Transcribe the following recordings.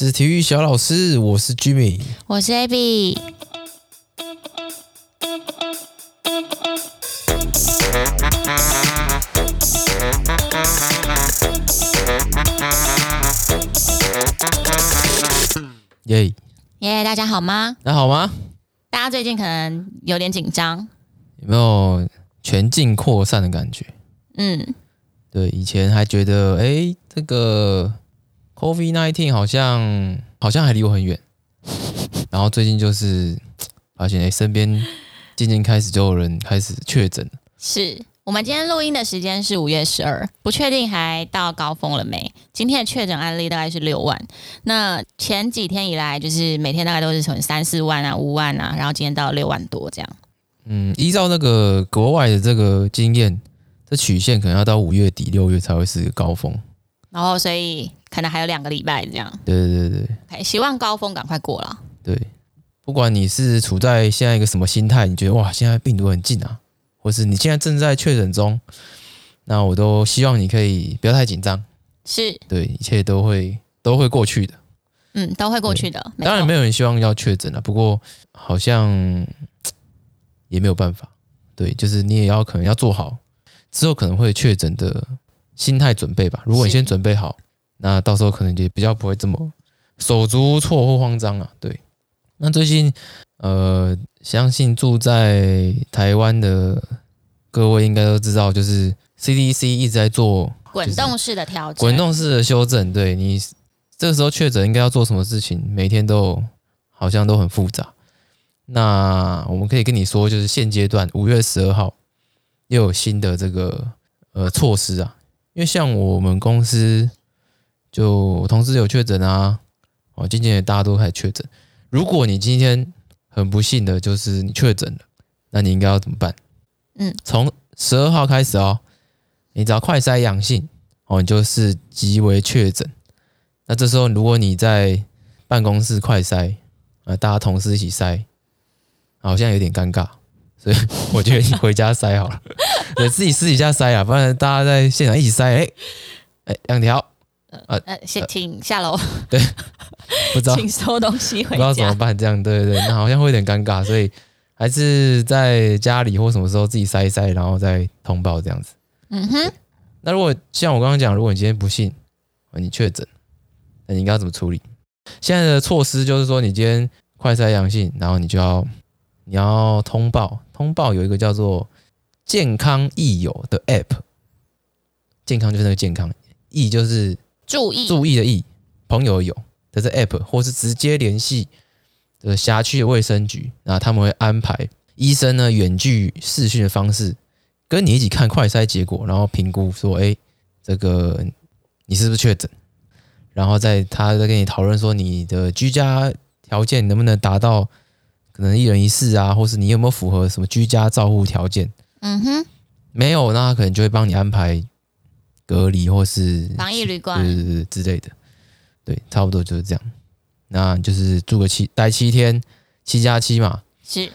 这是体育小老师，我是 Jimmy，我是 Abby。耶耶，大家好吗？大家好吗？大家最近可能有点紧张，有没有全境扩散的感觉？嗯，对，以前还觉得，哎，这个。COVID-19 好像好像还离我很远，然后最近就是发现，哎，身边渐渐开始就有人开始确诊。是我们今天录音的时间是五月十二，不确定还到高峰了没？今天的确诊案例大概是六万，那前几天以来就是每天大概都是从三四万啊、五万啊，然后今天到六万多这样。嗯，依照那个国外的这个经验，这曲线可能要到五月底六月才会是个高峰。然后所以。可能还有两个礼拜这样。对对对对。Okay, 希望高峰赶快过了。对，不管你是处在现在一个什么心态，你觉得哇，现在病毒很近啊，或是你现在正在确诊中，那我都希望你可以不要太紧张。是。对，一切都会都会过去的。嗯，都会过去的。当然没有人希望要确诊了，不过好像也没有办法。对，就是你也要可能要做好之后可能会确诊的心态准备吧。如果你先准备好。那到时候可能就比较不会这么手足无措或慌张啊。对，那最近呃，相信住在台湾的各位应该都知道，就是 CDC 一直在做滚动式的调整，滚动式的修正。对，你这个时候确诊应该要做什么事情，每天都好像都很复杂。那我们可以跟你说，就是现阶段五月十二号又有新的这个呃措施啊，因为像我们公司。就我同事有确诊啊，哦，今天也大家都开始确诊。如果你今天很不幸的就是你确诊了，那你应该要怎么办？嗯，从十二号开始哦，你只要快筛阳性哦，你就是即为确诊。那这时候如果你在办公室快筛，呃，大家同事一起筛，好像有点尴尬，所以 我觉得你回家筛好了，对，自己私底下筛啊，不然大家在现场一起筛，哎哎，两条。呃呃，先请下楼。对，不知道，请收东西回家。不知道怎么办，这样对对对，那好像会有点尴尬，所以还是在家里或什么时候自己塞一塞，然后再通报这样子。嗯哼。那如果像我刚刚讲，如果你今天不幸你确诊，那你应该要怎么处理？现在的措施就是说，你今天快筛阳性，然后你就要你要通报，通报有一个叫做健康益友的 App，健康就是那个健康，益就是。注意注意的意，朋友有的这 app，或是直接联系的辖区的卫生局，那他们会安排医生呢远距视讯的方式跟你一起看快筛结果，然后评估说，哎，这个你是不是确诊？然后在他再跟你讨论说你的居家条件能不能达到可能一人一室啊，或是你有没有符合什么居家照护条件？嗯哼，没有，那他可能就会帮你安排。隔离或是防疫旅馆，对对对之类的，对，差不多就是这样。那就是住个七待七天，七加七嘛。是。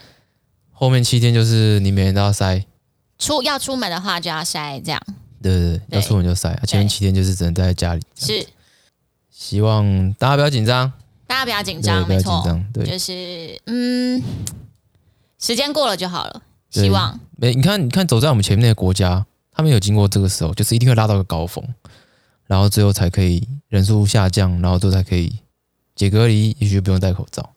后面七天就是你每天都要塞。出要出门的话就要塞，这样。对对对，要出门就塞。前面七天就是只能待在家里。是。希望大家不要紧张。大家不要紧张，没错。对，就是嗯，时间过了就好了。希望。没，你看，你看，走在我们前面的国家。他们有经过这个时候，就是一定会拉到个高峰，然后最后才可以人数下降，然后最后才可以解隔离，也许就不用戴口罩。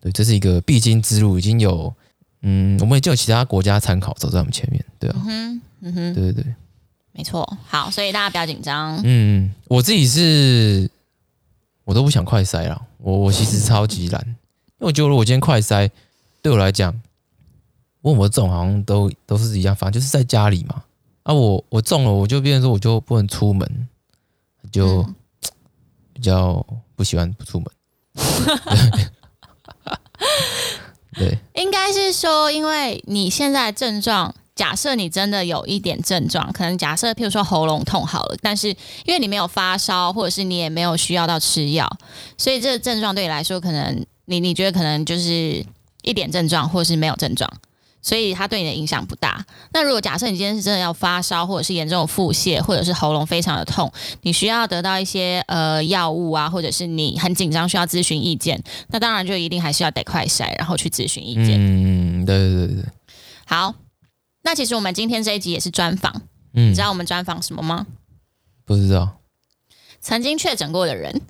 对，这是一个必经之路，已经有嗯，我们已经有其他国家参考走在我们前面，对啊，嗯哼，嗯，对对对，没错。好，所以大家不要紧张。嗯，我自己是，我都不想快筛了。我我其实超级懒，因为我觉得我今天快筛，对我来讲，问我这种好像都都是一样，反正就是在家里嘛。啊，我我中了，我就变成说我就不能出门，就比较不喜欢不出门。对，应该是说，因为你现在症状，假设你真的有一点症状，可能假设譬如说喉咙痛好了，但是因为你没有发烧，或者是你也没有需要到吃药，所以这个症状对你来说，可能你你觉得可能就是一点症状，或者是没有症状。所以它对你的影响不大。那如果假设你今天是真的要发烧，或者是严重的腹泻，或者是喉咙非常的痛，你需要得到一些呃药物啊，或者是你很紧张需要咨询意见，那当然就一定还是要得快筛，然后去咨询意见。嗯，对对对对。好，那其实我们今天这一集也是专访，嗯，你知道我们专访什么吗？不知道。曾经确诊过的人。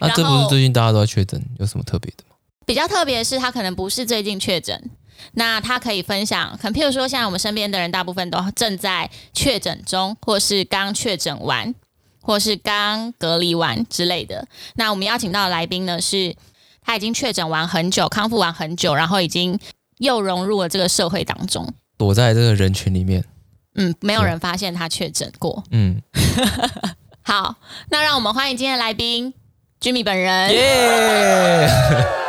那、啊、这不是最近大家都在确诊，有什么特别的吗？比较特别的是，他可能不是最近确诊。那他可以分享，可能譬如说，现在我们身边的人，大部分都正在确诊中，或是刚确诊完，或是刚隔离完之类的。那我们邀请到的来宾呢，是他已经确诊完很久，康复完很久，然后已经又融入了这个社会当中，躲在这个人群里面。嗯，没有人发现他确诊过。嗯，好，那让我们欢迎今天的来宾，Jimmy 本人。耶！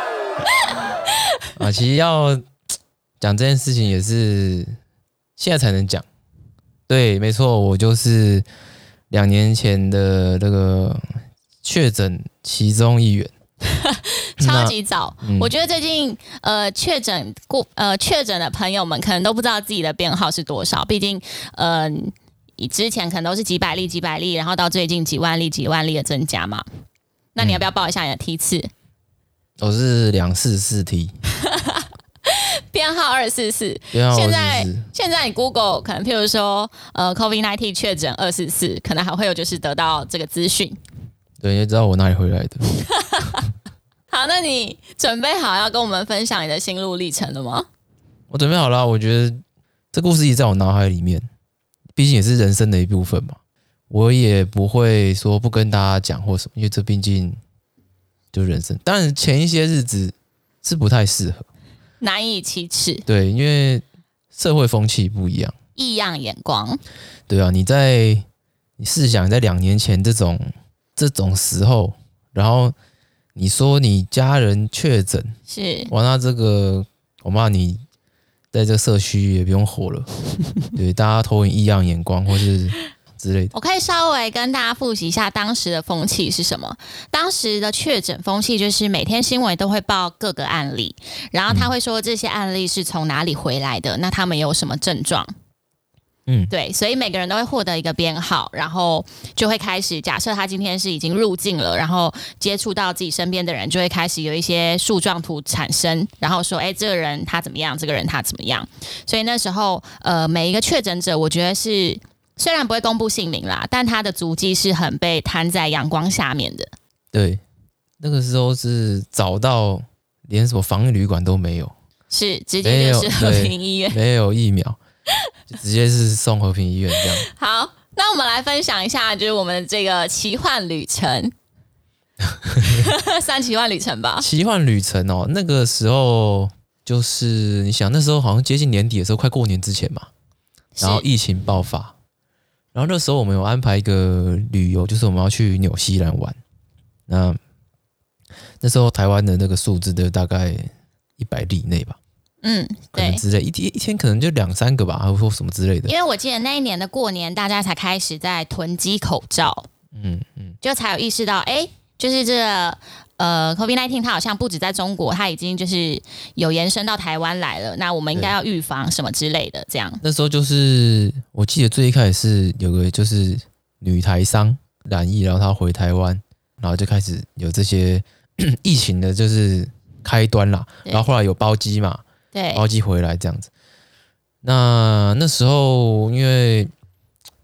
啊，其实要。讲这件事情也是现在才能讲，对，没错，我就是两年前的那个确诊其中一员，超级早。嗯、我觉得最近呃确诊过呃确诊的朋友们可能都不知道自己的编号是多少，毕竟呃之前可能都是几百例几百例，然后到最近几万例几万例的增加嘛。那你要不要报一下你的梯次？我是两四四 T。编号二四四，现在现在你 Google 可能譬如说呃 COVID nineteen 确诊二四四，可能还会有就是得到这个资讯。对，你知道我哪里回来的。好，那你准备好要跟我们分享你的心路历程了吗？我准备好了，我觉得这故事一直在我脑海里面，毕竟也是人生的一部分嘛。我也不会说不跟大家讲或什么，因为这毕竟就是人生。当然前一些日子是不太适合。难以启齿，对，因为社会风气不一样，异样眼光，对啊，你在你试想在两年前这种这种时候，然后你说你家人确诊，是，哇，那这个我骂你在这个社区也不用火了，对，大家投以异样眼光或是。我可以稍微跟大家复习一下当时的风气是什么。当时的确诊风气就是每天新闻都会报各个案例，然后他会说这些案例是从哪里回来的，那他们有什么症状？嗯，对，所以每个人都会获得一个编号，然后就会开始假设他今天是已经入境了，然后接触到自己身边的人，就会开始有一些树状图产生，然后说，哎，这个人他怎么样？这个人他怎么样？所以那时候，呃，每一个确诊者，我觉得是。虽然不会公布姓名啦，但他的足迹是很被摊在阳光下面的。对，那个时候是找到连什么防疫旅馆都没有，是直接就是和平医院，没有疫苗，就直接是送和平医院这样。好，那我们来分享一下，就是我们这个奇幻旅程，算奇幻旅程吧。奇幻旅程哦，那个时候就是你想，那时候好像接近年底的时候，快过年之前嘛，然后疫情爆发。然后那时候我们有安排一个旅游，就是我们要去纽西兰玩。那那时候台湾的那个数字的大概一百例内吧，嗯，可能之类一天一天可能就两三个吧，还会说什么之类的。因为我记得那一年的过年，大家才开始在囤积口罩，嗯嗯，就才有意识到，哎，就是这个。呃，COVID-19 它好像不止在中国，它已经就是有延伸到台湾来了。那我们应该要预防什么之类的，这样。那时候就是我记得最一开始是有个就是女台商染疫，然后她回台湾，然后就开始有这些 疫情的，就是开端啦。然后后来有包机嘛，对，包机回来这样子。那那时候因为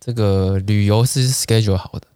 这个旅游是 schedule 好的，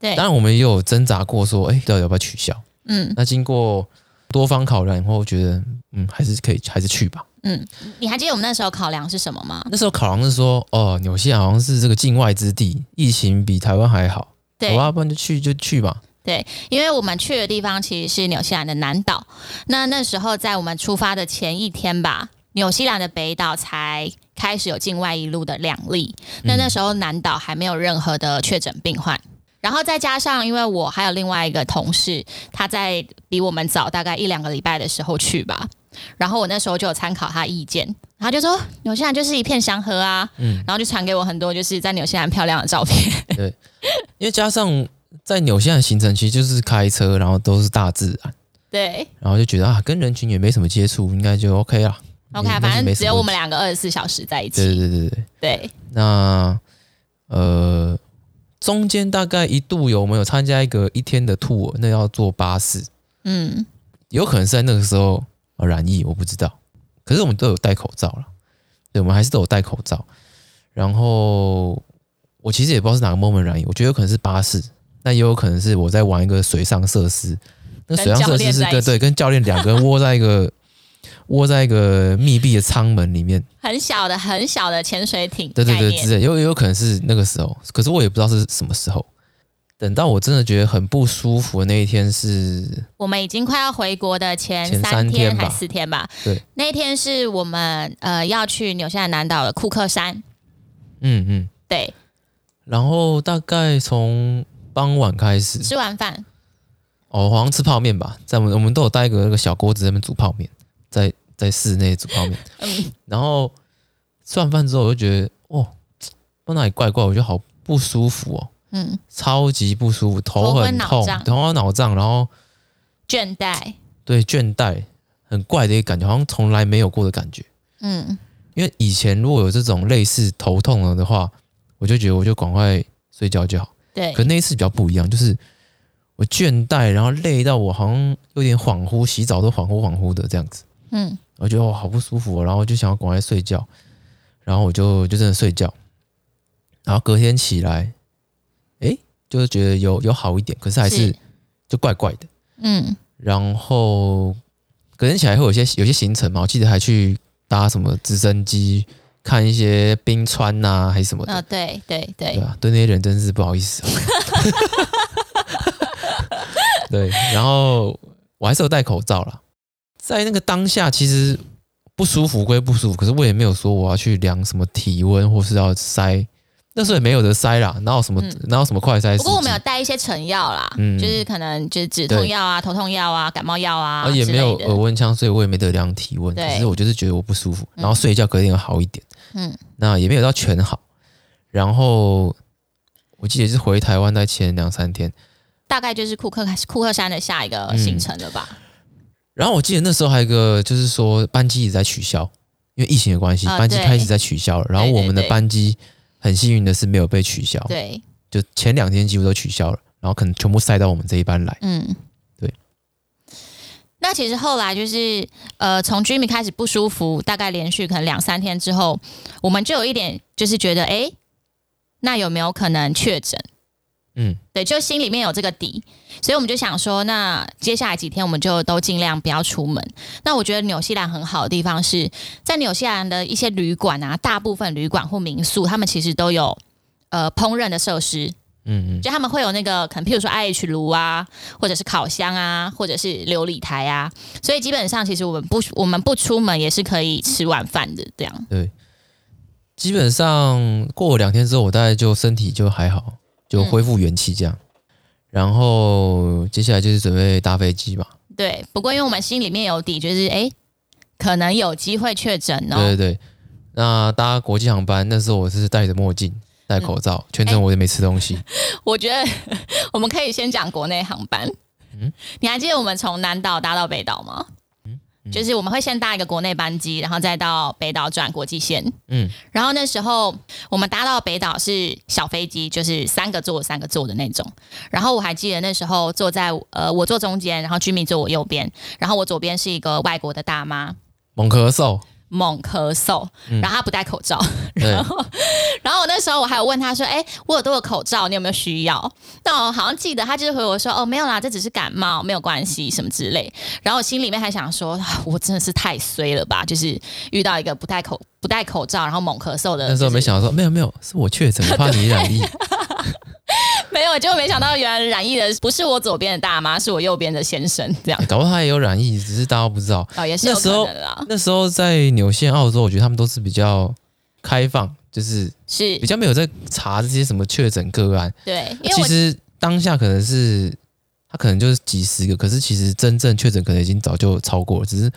对，当然我们也有挣扎过，说，哎，到底要不要取消？嗯，那经过多方考量以后，我觉得嗯，还是可以，还是去吧。嗯，你还记得我们那时候考量是什么吗？那时候考量是说，哦，纽西兰好像是这个境外之地，疫情比台湾还好，对，要不然就去就去吧。对，因为我们去的地方其实是纽西兰的南岛。那那时候在我们出发的前一天吧，纽西兰的北岛才开始有境外一路的两例。那那时候南岛还没有任何的确诊病患。然后再加上，因为我还有另外一个同事，他在比我们早大概一两个礼拜的时候去吧。然后我那时候就有参考他意见，他就说纽西兰就是一片祥和啊，嗯，然后就传给我很多就是在纽西兰漂亮的照片。对，因为加上在纽西兰行程其实就是开车，然后都是大自然，对，然后就觉得啊，跟人群也没什么接触，应该就 OK 了。OK，反正只有我们两个二十四小时在一起。对对对对对。对，那呃，中间大概一度有没有参加一个一天的 tour？那要坐巴士。嗯，有可能是在那个时候染疫，我不知道。可是我们都有戴口罩了，对，我们还是都有戴口罩。然后我其实也不知道是哪个 moment 染疫，我觉得有可能是巴士，那也有可能是我在玩一个水上设施。那水上设施是跟对跟教练两个人窝在一个窝在一个密闭的舱门里面，很小的很小的潜水艇。对对对，之类，有有可能是那个时候，可是我也不知道是什么时候。等到我真的觉得很不舒服的那一天是，我们已经快要回国的前三天还四天吧？对，那一天是我们呃要去纽西兰南岛的库克山。嗯嗯，对。然后大概从傍晚开始吃完饭，哦，好像吃泡面吧，在我们我们都有带一个那个小锅子在那边煮泡面，在在室内煮泡面。嗯。然后吃完饭之后，我就觉得哦，不哪里怪怪，我觉得好不舒服哦。嗯，超级不舒服，头很痛，头昏脑胀，然后倦怠，对，倦怠，很怪的一个感觉，好像从来没有过的感觉。嗯，因为以前如果有这种类似头痛了的话，我就觉得我就赶快睡觉就好。对，可那一次比较不一样，就是我倦怠，然后累到我好像有点恍惚，洗澡都恍惚恍惚的这样子。嗯，我觉得我好不舒服，然后就想要赶快睡觉，然后我就就真的睡觉，然后隔天起来。就是觉得有有好一点，可是还是就怪怪的。嗯，然后隔天起来会有些有些行程嘛，我记得还去搭什么直升机看一些冰川呐、啊，还是什么的。啊，对对对，对啊，对那些人真是不好意思。对，然后我还是有戴口罩啦，在那个当下其实不舒服归不舒服，可是我也没有说我要去量什么体温或是要塞。那时候也没有得塞啦，哪有什么、嗯、哪有什么快塞？不过我们有带一些成药啦，嗯，就是可能就是止痛药啊、头痛药啊、感冒药啊，也没有耳温枪，所以我也没得量体温。可是我就是觉得我不舒服，然后睡一觉隔天有好一点，嗯，那也没有到全好。然后我记得是回台湾在前两三天，大概就是库克库克山的下一个行程了吧。嗯、然后我记得那时候还有一个就是说班机一直在取消，因为疫情的关系，班机开始在取消了。然后我们的班机。很幸运的是没有被取消，对，就前两天几乎都取消了，然后可能全部塞到我们这一班来，嗯，对。那其实后来就是，呃，从 Jimmy 开始不舒服，大概连续可能两三天之后，我们就有一点就是觉得，哎，那有没有可能确诊？嗯，对，就心里面有这个底，所以我们就想说，那接下来几天我们就都尽量不要出门。那我觉得纽西兰很好的地方是在纽西兰的一些旅馆啊，大部分旅馆或民宿，他们其实都有呃烹饪的设施，嗯嗯，就他们会有那个可能，譬如说 IH 炉啊，或者是烤箱啊，或者是琉璃台啊，所以基本上其实我们不我们不出门也是可以吃晚饭的，这样。对，基本上过了两天之后，我大概就身体就还好。就恢复元气这样，嗯，然后接下来就是准备搭飞机吧。对，不过因为我们心里面有底，就是哎，可能有机会确诊哦。对对对，那搭国际航班那时候我是戴着墨镜、戴口罩，嗯，全程我也没吃东西。我觉得我们可以先讲国内航班。嗯，你还记得我们从南岛搭到北岛吗？就是我们会先搭一个国内班机，然后再到北岛转国际线。嗯，然后那时候我们搭到北岛是小飞机，就是三个座三个座的那种。然后我还记得那时候坐在呃我坐中间，然后 Jimmy 坐我右边，然后我左边是一个外国的大妈，猛咳嗽。猛咳嗽，然后他不戴口罩，嗯、然后，然后我那时候我还有问他说：“哎，我有多个口罩，你有没有需要？”那我好像记得他就是回我说：“哦，没有啦，这只是感冒，没有关系，什么之类。”然后我心里面还想说：“我真的是太衰了吧，就是遇到一个不戴口不戴口罩，然后猛咳嗽的。”那时候没想到说：“没有没有，是我确诊，怕你染疫。” 没有，就没想到原来染疫的不是我左边的大妈，是我右边的先生。这样，搞不好他也有染疫，只是大家不知道。哦，也是有可能的那。那时候在纽西兰、澳洲，我觉得他们都是比较开放，就是是比较没有在查这些什么确诊个案。对，其实当下可能是他可能就是几十个，可是其实真正确诊可能已经早就超过了，只是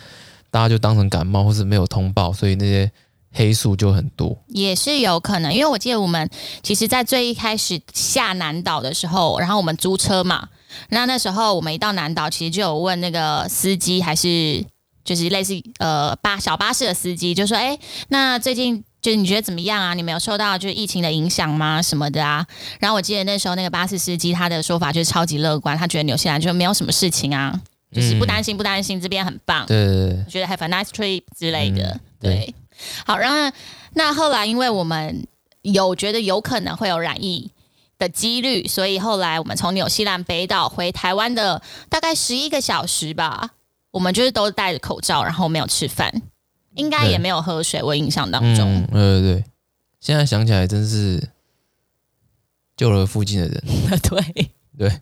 大家就当成感冒或是没有通报，所以那些。黑素就很多，也是有可能，因为我记得我们其实，在最一开始下南岛的时候，然后我们租车嘛，那那时候我们一到南岛，其实就有问那个司机还是就是类似呃巴小巴士的司机，就说：“哎，那最近就是你觉得怎么样啊？你没有受到就是疫情的影响吗？什么的啊？”然后我记得那时候那个巴士司机他的说法就是超级乐观，他觉得纽西兰就没有什么事情啊，就是不担心不担心，这边很棒，对对对，觉得 have a nice trip 之类的，嗯、对。对好，然后那后来因为我们有觉得有可能会有染疫的几率，所以后来我们从纽西兰北岛回台湾的大概十一个小时吧，我们就是都戴着口罩，然后没有吃饭，应该也没有喝水。我印象当中，对对对，现在想起来真是救了附近的人。对对，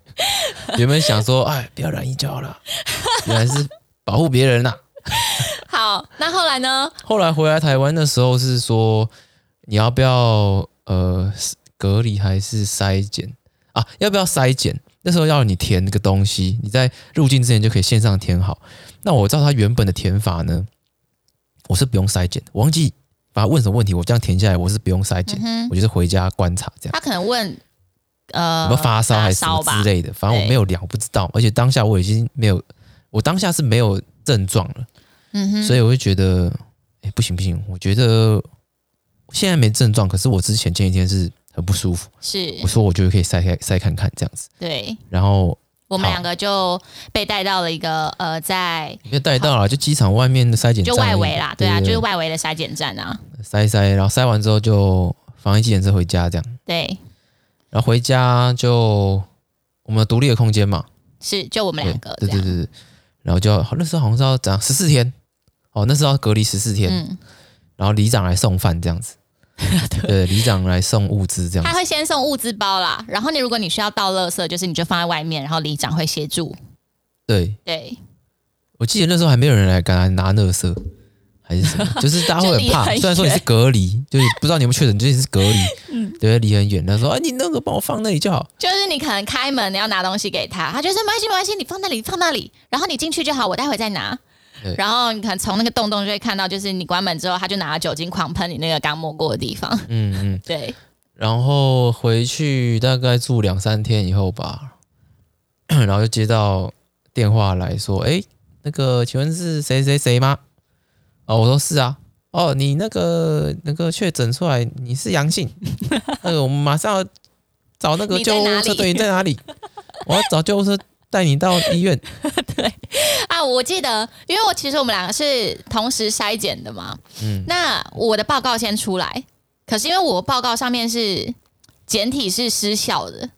原本想说，哎，不要染疫就好了，原来是保护别人呐、啊。好，那后来呢？后来回来台湾的时候是说，你要不要呃隔离还是筛检啊？要不要筛检？那时候要你填那个东西，你在入境之前就可以线上填好。那我照他原本的填法呢，我是不用筛检，我忘记把他问什么问题，我这样填下来，我是不用筛检，嗯、我就是回家观察这样。他可能问呃，有没有发烧还是什么之类的，反正我没有量，我不知道。而且当下我已经没有，我当下是没有症状了。嗯哼，所以我会觉得，哎、欸，不行不行，我觉得现在没症状，可是我之前前几天是很不舒服，是，我说我觉得可以筛开筛看看这样子，对，然后我们两个就被带到了一个呃，在被带到了就机场外面的筛检站，就外围啦，对啊，就是外围的筛检站啊，筛一筛，然后筛完之后就防疫计程车回家这样，对，然后回家就我们独立的空间嘛，是就我们两个，对对对对，然后就那时候好像是要怎样十四天。哦，那时候要隔离十四天，嗯，然后里长来送饭这样子，对，里长来送物资这样子，他会先送物资包啦，然后你如果你需要倒垃圾，就是你就放在外面，然后里长会协助。对。对，我记得那时候还没有人来敢来拿垃圾，还是什么，就是大家会很怕，虽然说你是隔离，就是不知道你们确诊就是隔离，嗯，对，离很远，他说，啊，你那个帮我放那里就好，就是你可能开门你要拿东西给他，他就说没关系没关系，你放那里放那里，然后你进去就好，我待会再拿。然后你看，从那个洞洞就会看到，就是你关门之后，他就拿了酒精狂喷你那个刚摸过的地方。嗯嗯，对。然后回去大概住两三天以后吧，然后就接到电话来说：“哎，那个请问是谁谁谁吗？”哦，我说是啊。哦，你那个那个确诊出来你是阳性，那个我们马上要找那个救护车队，你在哪里？我要找救护车。带你到医院，对。啊，我记得，因为我其实我们两个是同时筛检的嘛，嗯，那我的报告先出来，可是因为我报告上面是简体是失效的，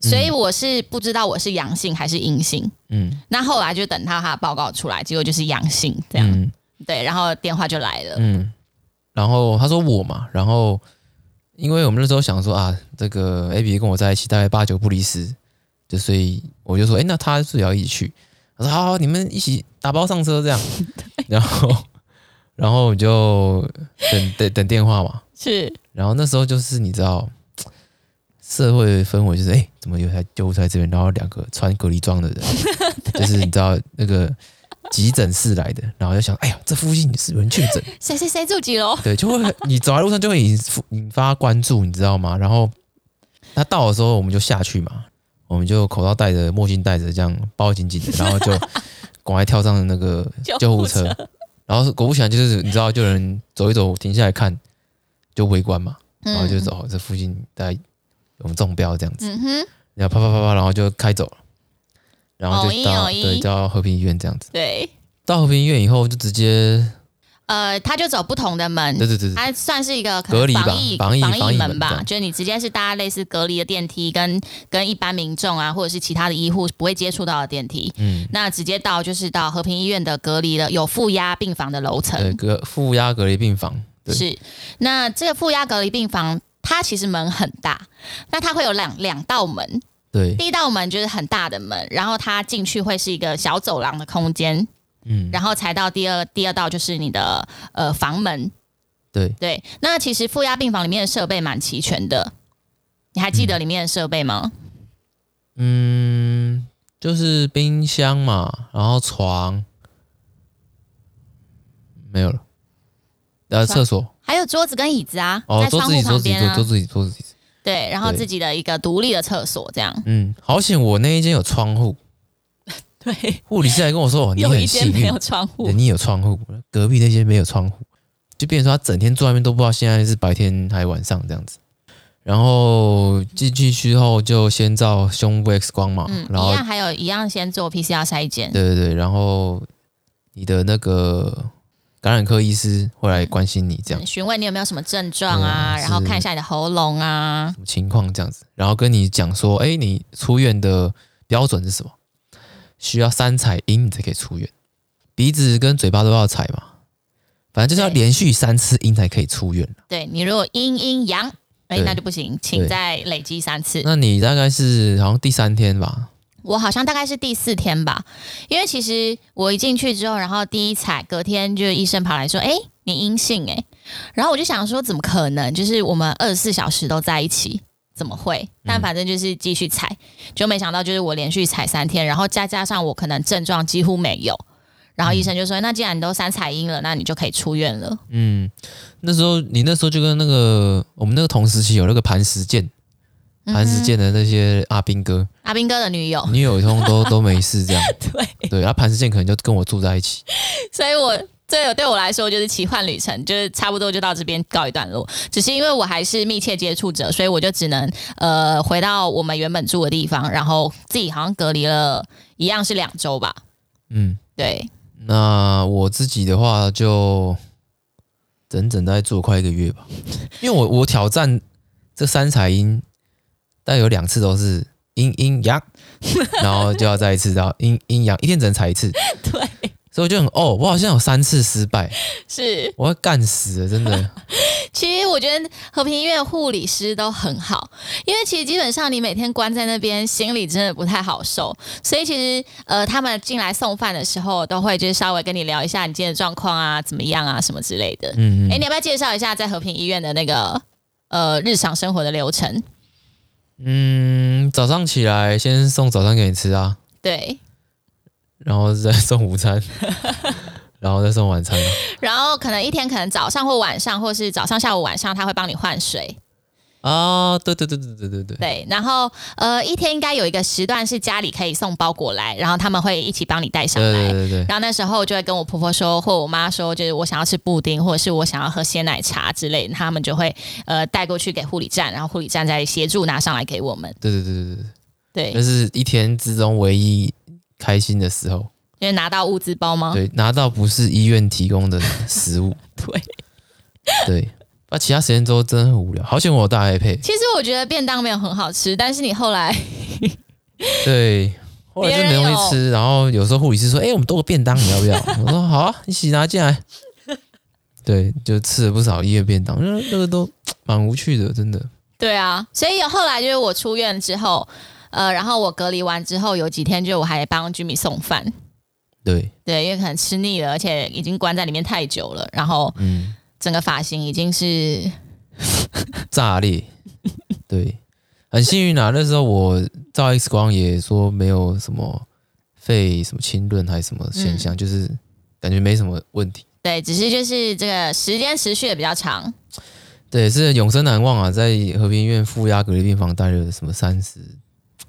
所以我是不知道我是阳性还是阴性，嗯，那后来就等他他的报告出来，结果就是阳性这样，嗯，对，然后电话就来了，嗯，然后他说我嘛，然后因为我们那时候想说啊，这个 Abby 跟我在一起大概八九不离十。就所以我就说，哎、欸，那他是也要一起去？他说好，好，你们一起打包上车这样。然后，然后我就等等等电话嘛。是。然后那时候就是你知道，社会氛围就是，哎、欸，怎么有台救护车在这边？然后两个穿隔离装的人，就是你知道那个急诊室来的。然后就想，哎呀，这附近是有人确诊，谁谁谁住几楼？对，就会你走在路上就会引引发关注，你知道吗？然后他到的时候，我们就下去嘛。我们就口罩戴着，墨镜戴着，这样包紧紧的，然后就 赶快跳上那个救护车，然后果不其然，就是你知道，就有人走一走，停下来看，就围观嘛，然后就走，这附近大概有中标这样子，然后啪啪啪啪，然后就开走了，然后就到对，到和平医院这样子，对，到和平医院以后就直接。呃，他就走不同的门，对对对，他算是一个隔离防疫防疫防疫门吧，就是你直接是搭类似隔离的电梯，跟跟一般民众啊，或者是其他的医护不会接触到的电梯，嗯，那直接到就是到和平医院的隔离的有负压病房的楼层，对，隔负压隔离病房，是，那这个负压隔离病房它其实门很大，那它会有两两道门，对，第一道门就是很大的门，然后它进去会是一个小走廊的空间。嗯，然后才到第二第二道就是你的呃房门，对。对。那其实负压病房里面的设备蛮齐全的，你还记得里面的设备吗？嗯，就是冰箱嘛，然后床。没有了，呃，厕所。还有桌子跟椅子啊，哦，在窗户旁边啊，桌子椅桌子椅。子，对，然后自己的一个独立的厕所这样。嗯，好险我那一间有窗户。对，护理师还跟我说：“哦，你很幸运，没有窗户，你有窗户，隔壁那些没有窗户，就变成说他整天坐外面都不知道现在是白天还是晚上这样子。”然后进去之后就先照胸部 X 光嘛，嗯，然后一样还有一样先做 PCR 筛检，对对对，然后你的那个感染科医师会来关心你，这样、嗯、询问你有没有什么症状啊，啊然后看一下你的喉咙啊，什么情况这样子，然后跟你讲说，哎，你出院的标准是什么？需要三采阴你才可以出院，鼻子跟嘴巴都要采嘛，反正就是要连续三次阴才可以出院。对，你如果阴阴阳。哎，那就不行，请再累积三次。那你大概是好像第三天吧？我好像大概是第四天吧，因为其实我一进去之后，然后第一采，隔天就医生跑来说：“哎，你阴性哎。”然后我就想说，怎么可能？就是我们二十四小时都在一起，怎么会？但反正就是继续采，就没想到就是我连续踩三天，然后再加上我可能症状几乎没有。然后医生就说：“那既然你都三彩阴了，那你就可以出院了。”嗯，那时候你那时候就跟那个我们那个同时期有那个磐石健、磐石健的那些阿兵哥，阿兵哥的女友，女友通都都没事这样。对 对，然后磐石健可能就跟我住在一起。所以我这个对我来说就是奇幻旅程，就是差不多就到这边告一段落。只是因为我还是密切接触者，所以我就只能呃回到我们原本住的地方，然后自己好像隔离了一样是两周吧。嗯，对。那我自己的话，就整整在做快一个月吧，因为我我挑战这三彩音，但有两次都是阴阴阳，然后就要再一次到阴阴阳，一天只能踩一次。对。所以我就很哦，我好像有三次失败，是我要干死了，真的。其实我觉得和平医院护理师都很好，因为其实基本上你每天关在那边，心里真的不太好受。所以其实呃，他们进来送饭的时候，都会就是稍微跟你聊一下你今天的状况啊，怎么样啊，什么之类的。嗯嗯。哎，你要不要介绍一下在和平医院的那个呃日常生活的流程？嗯，早上起来先送早餐给你吃啊。对。然后再送午餐，然后再送晚餐。然后可能一天可能早上或晚上，或是早上、下午、晚上，他会帮你换水。啊，对对对对对对对。对，然后呃，一天应该有一个时段是家里可以送包裹来，然后他们会一起帮你带上来。对对对对。然后那时候就会跟我婆婆说，或我妈说，就是我想要吃布丁，或者是我想要喝鲜奶茶之类的，他们就会呃带过去给护理站，然后护理站再协助拿上来给我们。对对对对对。对，那是一天之中唯一。开心的时候，因为拿到物资包吗？对，拿到不是医院提供的 食物。对，对，那其他时间都真的很无聊。好险我有大 iPad。其实我觉得便当没有很好吃，但是你后来，对，后来就没东西吃。然后有时候护理师说：“哎、欸，我们多个便当，你要不要？” 我说：“好啊，一起拿进来。”对，就吃了不少医院便当，那那个都蛮无趣的，真的。对啊，所以后来就是我出院之后。呃，然后我隔离完之后有几天，就我还帮居民送饭。对对，因为可能吃腻了，而且已经关在里面太久了，然后嗯，整个发型已经是 炸裂。对，很幸运啊，那时候我照 X 光也说没有什么肺什么侵润还是什么现象，嗯，就是感觉没什么问题。对，只是就是这个时间持续的比较长。对，是永生难忘啊，在和平医院负压隔离病房待了什么三十。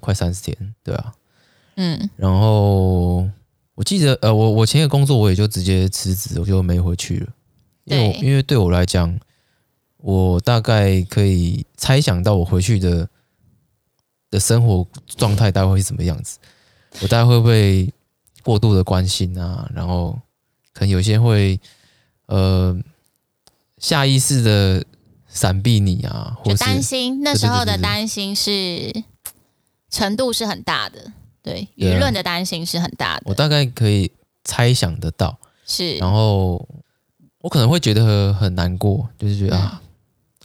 快三十天，对啊，嗯，然后我记得，呃，我我前一个工作我也就直接辞职，我就没回去了，因为因为对我来讲，我大概可以猜想到我回去的的生活状态大概会是什么样子，我大概会不会过度的关心啊，然后可能有些会呃下意识的闪避你啊，或是担心，那时候的担心是。程度是很大的，对舆论的担心是很大的。我大概可以猜想得到，是。然后我可能会觉得很难过，就是觉得啊，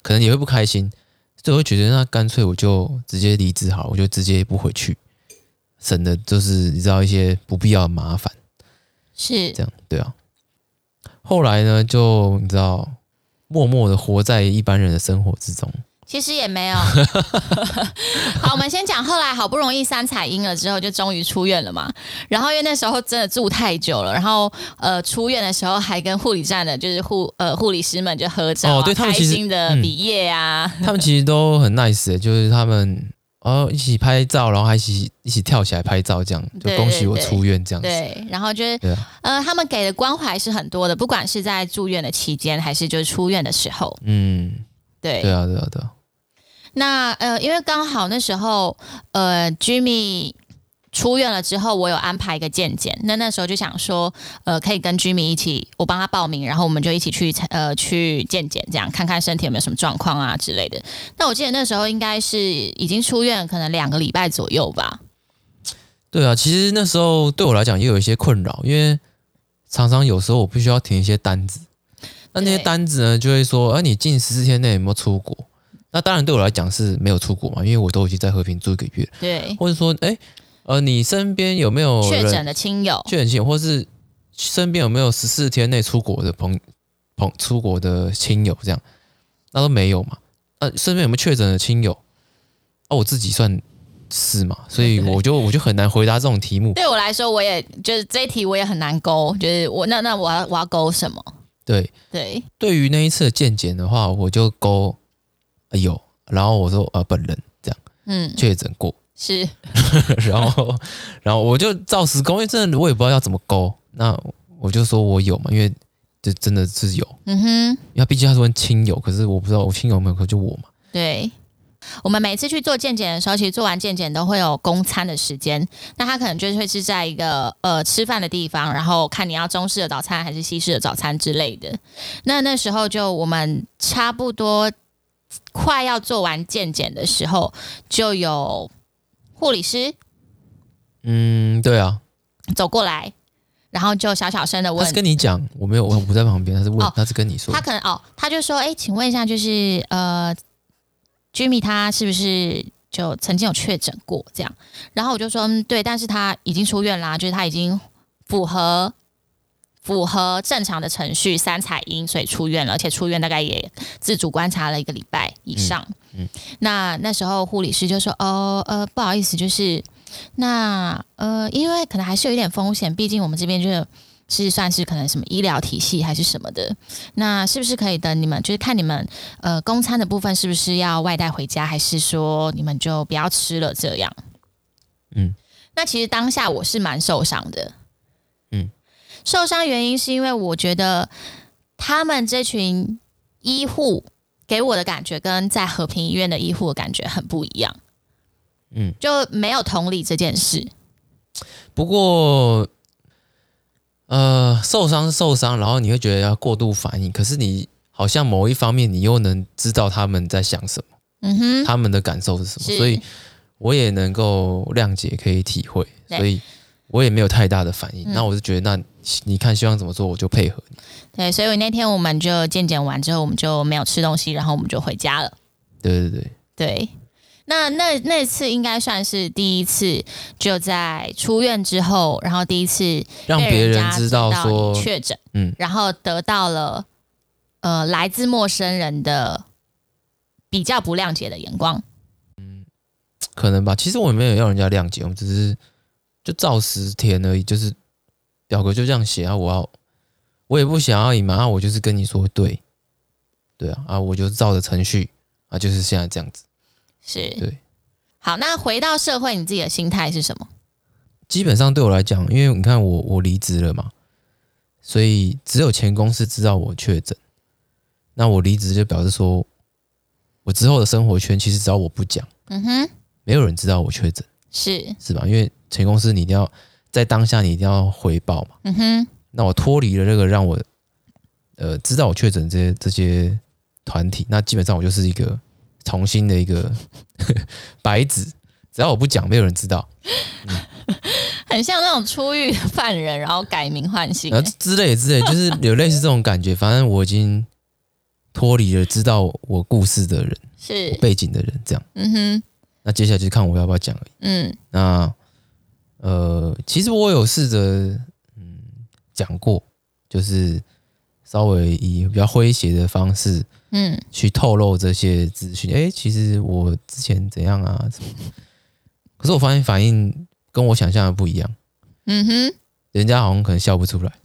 可能也会不开心，所以我会觉得那干脆我就直接离职好了，我就直接不回去，省得就是你知道一些不必要的麻烦。是这样，对啊。后来呢，就你知道，默默的活在一般人的生活之中。其实也没有。好，我们先讲。后来好不容易三彩阴了之后，就终于出院了嘛。然后因为那时候真的住太久了，然后呃出院的时候还跟护理站的，就是护呃护理师们就合照，啊，哦，对他们其实开心的毕业啊，嗯。他们其实都很 nice，欸，就是他们哦，一起拍照，然后还一起一起跳起来拍照，这样就恭喜我出院这样子。对，对，对，然后就是，啊，呃，他们给的关怀是很多的，不管是在住院的期间，还是就是出院的时候。嗯，对，对啊，对啊，对啊。那呃，因为刚好那时候，呃，Jimmy。出院了之后，我有安排一个健检，那那时候就想说，呃，可以跟 Jimmy 一起，我帮他报名，然后我们就一起去呃去健检，这样看看身体有没有什么状况啊之类的。那我记得那时候应该是已经出院，可能两个礼拜左右吧。对啊，其实那时候对我来讲也有一些困扰，因为常常有时候我必须要填一些单子，那那些单子呢就会说，哎、啊，你近十四天内有没有出国？那当然对我来讲是没有出国嘛，因为我都已经在和平住一个月。对，或者说，哎。呃，你身边有没有确诊的亲友？确诊亲友，或是身边有没有十四天内出国的朋朋出国的亲友？这样，那都没有嘛？呃，身边有没有确诊的亲友？啊，我自己算是嘛，所以我就我就很难回答这种题目。对我来说，我也就是这一题我也很难勾，就是我那那我要我要勾什么？对对，对于那一次的健检的话，我就勾有，然后我说呃本人这样，嗯，确诊过。是，然后，然后我就照实勾，因为真的我也不知道要怎么勾，那我就说我有嘛，因为这真的是有，嗯哼，因为毕竟他是问亲友，可是我不知道我亲友有没有，可就我嘛。对，我们每次去做健检的时候，其实做完健检都会有供餐的时间，那他可能就是会是在一个呃吃饭的地方，然后看你要中式的早餐还是西式的早餐之类的。那那时候就我们差不多快要做完健检的时候，就有。护理师，嗯，对啊，走过来，然后就小小声的问，他是跟你讲，我没有，我不在旁边，他是问，哦、他是跟你说，他可能哦，他就说，哎，请问一下，就是呃，Jimmy 他是不是就曾经有确诊过这样？然后我就说，嗯，对，但是他已经出院啦，就是他已经符合。符合正常的程序，三彩阴，所以出院了，而且出院大概也自主观察了一个礼拜以上。嗯，嗯，那那时候护理师就说：“哦，呃，不好意思，就是那呃，因为可能还是有一点风险，毕竟我们这边就是是算是可能什么医疗体系还是什么的。那是不是可以等你们，就是看你们呃公餐的部分是不是要外带回家，还是说你们就不要吃了这样？”嗯，那其实当下我是蛮受伤的。受伤原因是因为我觉得他们这群医护给我的感觉跟在和平医院的医护的感觉很不一样，嗯，就没有同理这件事。不过，呃，受伤是受伤，然后你会觉得要过度反应，可是你好像某一方面你又能知道他们在想什么，嗯哼，他们的感受是什么，所以我也能够谅解，可以体会，所以。我也没有太大的反应，嗯、那我就觉得，那你看希望怎么做，我就配合你。对，所以那天我们就健检完之后，我们就没有吃东西，然后我们就回家了。对对对对，那那那次应该算是第一次，就在出院之后，然后第一次让别人知道说确诊，嗯，然后得到了呃来自陌生人的比较不谅解的眼光。嗯，可能吧。其实我们没有要人家谅解，我们只是。就照实填而已，就是表格就这样写啊。我要，我也不想要隐瞒啊。我就是跟你说对，对啊啊，我就照着程序啊，就是现在这样子。是，对。好，那回到社会，你自己的心态是什么？基本上对我来讲，因为你看我我离职了嘛，所以只有前公司知道我确诊。那我离职就表示说，我之后的生活圈其实只要我不讲，嗯哼，没有人知道我确诊，是是吧？因为前公司你一定要在当下，你一定要回报嘛。嗯哼。那我脱离了这个让我呃知道我确诊这些这些团体，那基本上我就是一个重新的一个 白纸，只要我不讲，没有人知道。嗯、很像那种出狱的犯人，然后改名换姓，然后之类之类，就是有类似这种感觉。反正我已经脱离了知道我故事的人，是背景的人，这样。嗯哼。那接下来就看我要不要讲而已。嗯。那。呃，其实我有试着嗯讲过，就是稍微以比较诙谐的方式，嗯，去透露这些资讯。哎，其实我之前怎样啊？可是我发现反应跟我想象的不一样。嗯哼，人家好像可能笑不出来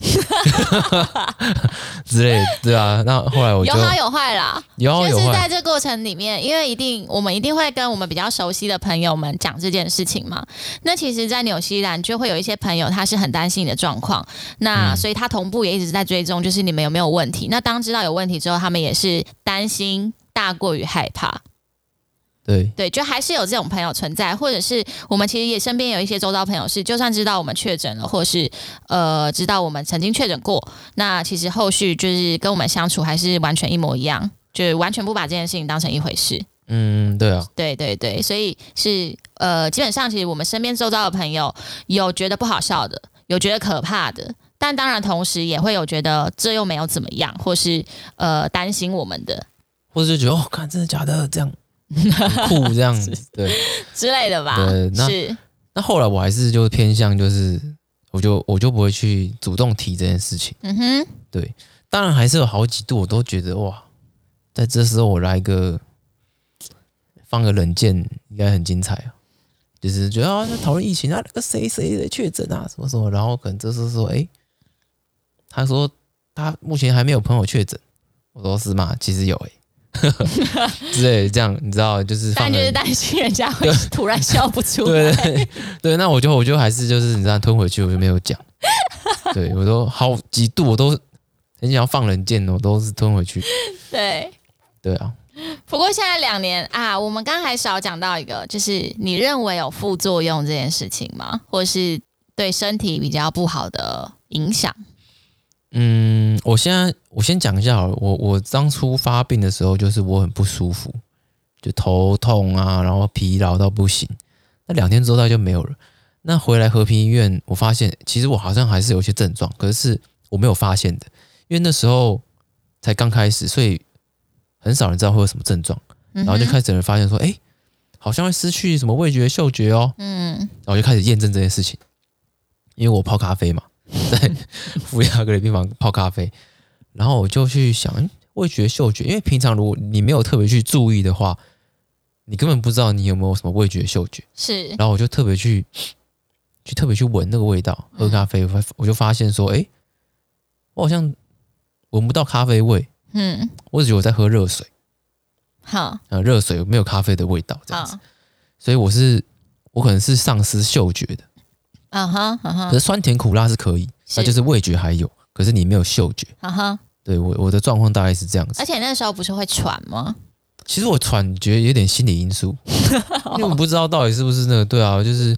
之类的，对啊。那后来我就有好有坏啦，有好有坏。就是在这过程里面，因为一定我们一定会跟我们比较熟悉的朋友们讲这件事情嘛。那其实，在纽西兰就会有一些朋友，他是很担心你的状况，那所以他同步也一直在追踪，就是你们有没有问题。那当知道有问题之后，他们也是担心大过于害怕。对对，就还是有这种朋友存在，或者是我们其实也身边有一些周遭朋友是，就算知道我们确诊了，或是呃知道我们曾经确诊过，那其实后续就是跟我们相处还是完全一模一样，就是完全不把这件事情当成一回事。嗯，对啊，对对对，所以是呃，基本上其实我们身边周遭的朋友有觉得不好笑的，有觉得可怕的，但当然同时也会有觉得这又没有怎么样，或是呃担心我们的，或者就觉得哦，看真的假的这样。酷 这样子，对之类的吧。对，那是那后来我还是就偏向就是，我就我就不会去主动提这件事情。嗯哼，对，当然还是有好几度我都觉得哇，在这时候我来个放个冷箭应该很精彩啊，就是觉得啊在讨论疫情啊，那个谁谁的确诊啊什么什么，然后可能这时候说哎、欸，他说他目前还没有朋友确诊，我说是吗？其实有哎、欸。之类这样，你知道，就是但就是担心人家 会突然笑不出来。对对对，那我就我就还是就是你这样吞回去，我就没有讲。对我都好几度，我都很想要放冷箭，我都是吞回去。对对啊。不过现在两年啊，我们刚刚还少讲到一个，就是你认为有副作用这件事情吗？或是对身体比较不好的影响？嗯，我现在我先讲一下好，我我当初发病的时候，就是我很不舒服，就头痛啊，然后疲劳到不行。那两天之后大概就没有了。那回来和平医院，我发现其实我好像还是有一些症状，可是我没有发现的，因为那时候才刚开始，所以很少人知道会有什么症状。然后就开始有人发现说，哎，好像会失去什么味觉、嗅觉哦。嗯，然后就开始验证这件事情，因为我泡咖啡嘛。在负压隔离病房泡咖啡，然后我就去想，味觉、嗅觉，因为平常如果你没有特别去注意的话，你根本不知道你有没有什么味觉、嗅觉。是，然后我就特别去，去特别去闻那个味道，喝咖啡，我我就发现说，哎，我好像闻不到咖啡味。嗯，我只觉得我在喝热水。好，啊，热水没有咖啡的味道，这样子。所以我是，我可能是丧失嗅觉的。啊哈，啊哈，可是酸甜苦辣是可以，那就是味觉还有，可是你没有嗅觉。啊哈，对我我的状况大概是这样子。而且那时候不是会喘吗？其实我喘，觉得有点心理因素，因为我不知道到底是不是那个。对啊，就是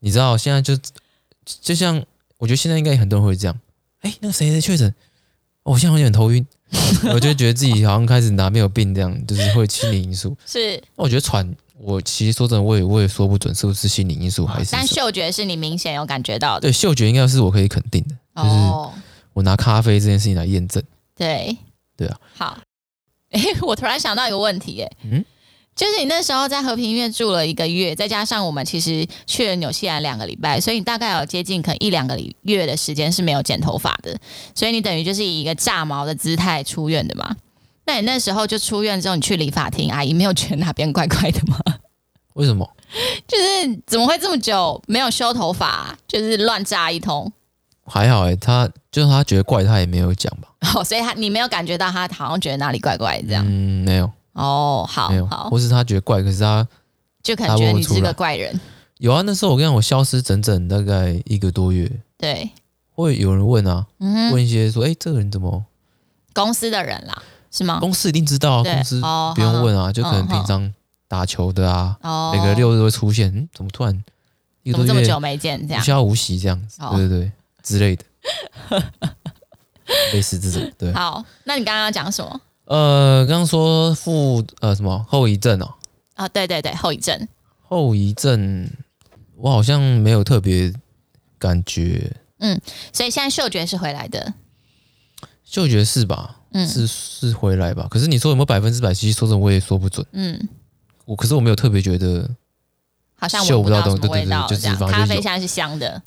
你知道，现在就就像我觉得现在应该很多人会这样。哎，那个谁谁确诊？我现在好像有点头晕，我就觉得自己好像开始哪边有病这样，就是会心理因素。是，我觉得喘。我其实说真的，我也我也说不准是不是心理因素还是。但嗅觉是你明显有感觉到的。对，嗅觉应该是我可以肯定的，就是我拿咖啡这件事情来验证。对，对啊。好，哎，我突然想到一个问题，哎，嗯，就是你那时候在和平医院住了一个月，再加上我们其实去了纽西兰两个礼拜，所以你大概有接近可能一两个礼月的时间是没有剪头发的，所以你等于就是以一个炸毛的姿态出院的嘛。那你那时候就出院之后，你去理发厅，阿姨没有觉得哪边怪怪的吗？为什么？就是怎么会这么久没有修头发，就是乱扎一通？还好哎、欸，他就是他觉得怪，他也没有讲吧。哦，所以他你没有感觉到他好像觉得哪里怪怪这样？嗯，没有。哦，好，没有好。或是他觉得怪，可是他就可能觉得你是个怪人。有啊，那时候我跟你讲，我消失整整大概一个多月。对，会有人问啊，嗯、问一些说，哎、欸，这个人怎么？公司的人啦。是吗？公司一定知道啊，公司不用问啊，就可能平常打球的啊，每个六日都会出现。嗯，怎么突然一个多月这么久没见，这样无消无息这样子，对对对之类的，类似这种。对，好，那你刚刚要讲什么？呃，刚刚说负呃什么后遗症哦？啊，对对对，后遗症。后遗症，我好像没有特别感觉。嗯，所以现在嗅觉是回来的。嗅觉是吧？嗯，是是回来吧？可是你说有没有百分之百？其实说真的，我也说不准。嗯，我可是我没有特别觉得，好像嗅不到东西，对对对，就是咖啡现在是香的，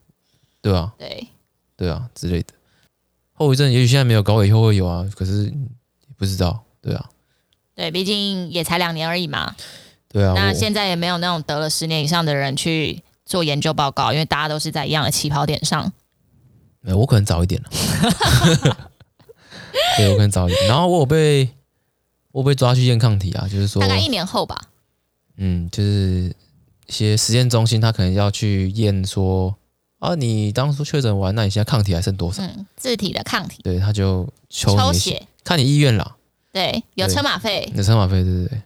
对啊，对对啊之类的。后遗症也许现在没有搞，以后会有啊。可是不知道，对啊，对，毕竟也才两年而已嘛。对啊，那现在也没有那种得了十年以上的人去做研究报告，因为大家都是在一样的起跑点上。没有，我可能早一点了。对，我可能早一点。然后我有被我有被抓去验抗体啊，就是说大概一年后吧。嗯，就是一些实验中心，他可能要去验说啊，你当初确诊完，那你现在抗体还剩多少？嗯，自体的抗体。对，他就抽你抽血，看你意愿啦。对，有车马费。有车马费，对对对。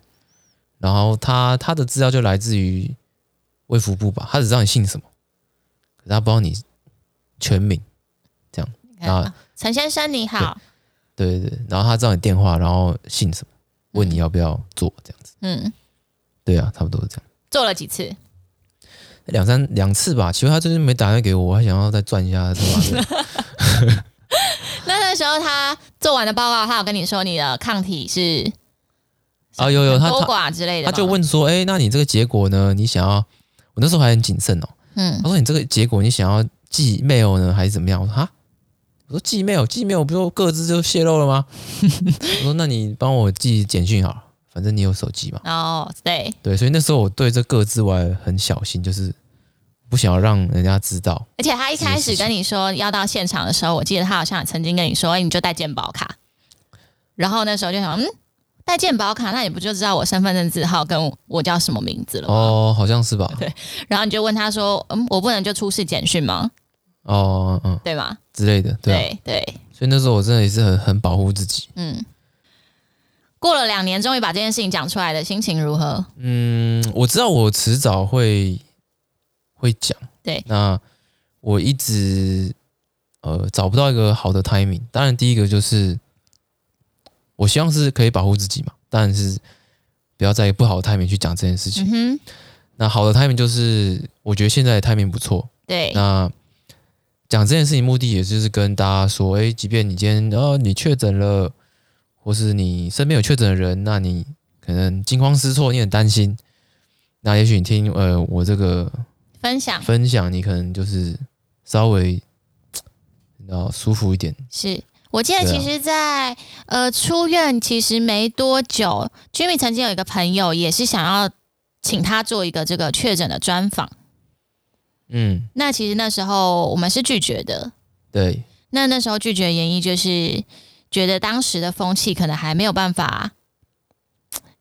然后他他的资料就来自于卫福部吧，他只知道你姓什么，可是他不知道你全名，这样。然后陈先生你好。对对对，然后他知道你电话，然后姓什么，问你要不要做这样子。嗯，对啊，差不多是这样。做了几次？两三两次吧。其实他最近没打电话给我，我还想要再赚一下车马费。那那时候他做完的报告，他有跟你说你的抗体是啊，有有他多寡之类的，他就问说，哎，那你这个结果呢？你想要？我那时候还很谨慎哦。嗯，他说你这个结果你想要寄 mail 呢，还是怎么样？我说哈。我说寄 mail，寄 mail 不就各自就泄露了吗？我说那你帮我寄简讯好了，反正你有手机嘛。哦，对对，所以那时候我对这各自我还很小心，就是不想要让人家知道。而且他一开始跟你说要到现场的时候，我记得他好像曾经跟你说，哎，你就带健保卡。然后那时候就想，嗯，带健保卡，那你不就知道我身份证字号跟我叫什么名字了吗？哦，好像是吧。对，然后你就问他说，嗯，我不能就出示简讯吗？哦，嗯，对吗？之类的，对、啊、对，对，所以那时候我真的也是很很保护自己。嗯，过了两年，终于把这件事情讲出来的心情如何？嗯，我知道我迟早会会讲。对，那我一直呃找不到一个好的 timing。当然，第一个就是我希望是可以保护自己嘛，但是不要在不好的 timing 去讲这件事情。嗯、那好的 timing 就是我觉得现在的 timing 不错。对，那。讲这件事情目的也就是跟大家说，哎，即便你今天哦你确诊了，或是你身边有确诊的人，那你可能惊慌失措，你很担心，那也许你听呃我这个分享分享，你可能就是稍微然后舒服一点。是我记得其实在，在、啊、呃出院其实没多久，Jimmy 曾经有一个朋友也是想要请他做一个这个确诊的专访。嗯，那其实那时候我们是拒绝的。对，那那时候拒绝的原因就是觉得当时的风气可能还没有办法，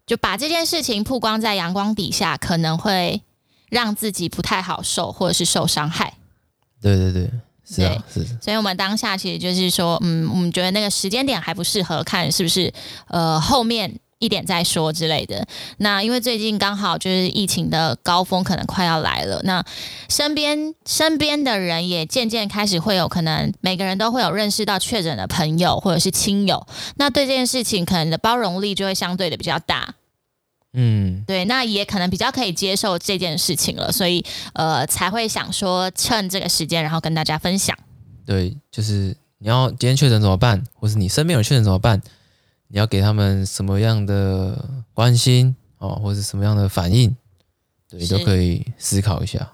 就把这件事情曝光在阳光底下，可能会让自己不太好受，或者是受伤害。对对对，是啊，是。所以我们当下其实就是说，嗯，我们觉得那个时间点还不适合，看是不是呃后面。一点再说之类的。那因为最近刚好就是疫情的高峰，可能快要来了。那身边身边的人也渐渐开始会有可能，每个人都会有认识到确诊的朋友或者是亲友。那对这件事情，可能的包容力就会相对的比较大。嗯，对，那也可能比较可以接受这件事情了，所以呃才会想说趁这个时间，然后跟大家分享。对，就是你要今天确诊怎么办，或是你身边有确诊怎么办？你要给他们什么样的关心哦，或者什么样的反应，对，都可以思考一下。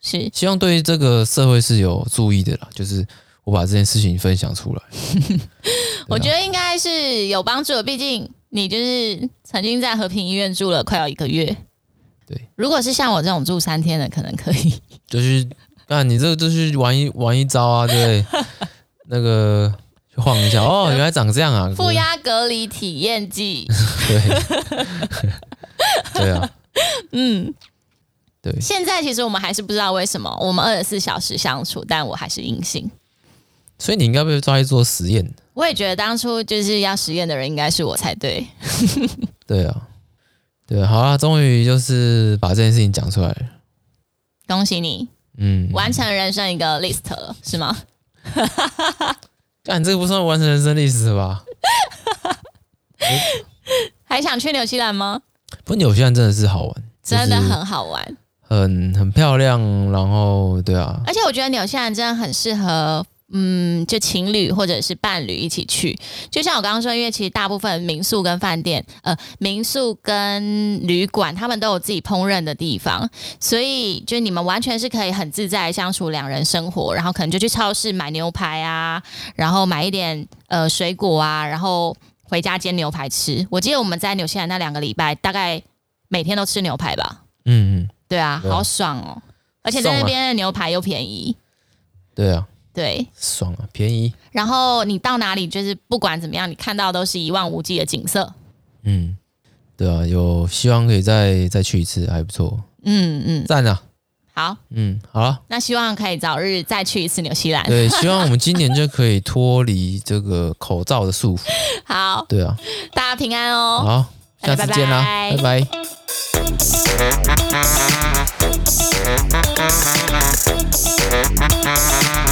是，希望对于这个社会是有注意的啦。就是我把这件事情分享出来，我觉得应该是有帮助的。毕竟你就是曾经在和平医院住了快要一个月。对，如果是像我这种住三天的，可能可以。就是，那你这个就是玩一玩一招啊，对，那个。晃一下哦，原来长这样啊！负压隔离体验记。对，对啊，嗯，对。现在其实我们还是不知道为什么我们二十四小时相处，但我还是阴性。所以你应该被抓去做实验。我也觉得当初就是要实验的人应该是我才对。对啊，对啊，好啊，终于就是把这件事情讲出来了。恭喜你，嗯，完成人生一个 list 了，是吗？干，这个不算完成人生历史吧？还想去纽西兰吗？不，纽西兰真的是好玩，真的很好玩，很很漂亮。然后，对啊，而且我觉得纽西兰真的很适合。嗯，就情侣或者是伴侣一起去，就像我刚刚说，因为其实大部分民宿跟饭店，呃，民宿跟旅馆，他们都有自己烹饪的地方，所以就你们完全是可以很自在相处，两人生活，然后可能就去超市买牛排啊，然后买一点呃水果啊，然后回家煎牛排吃。我记得我们在纽西兰那两个礼拜，大概每天都吃牛排吧。嗯嗯，对啊，好爽哦，而且在那边的牛排又便宜。对啊。对，爽啊，便宜。然后你到哪里，就是不管怎么样，你看到都是一望无际的景色。嗯，对啊，有希望可以再再去一次，还不错。嗯嗯，赞啊！好，嗯，好了，那希望可以早日再去一次纽西兰。对，希望我们今年就可以脱离这个口罩的束缚。好，对啊，大家平安哦。好，下次见啦，拜拜。拜拜。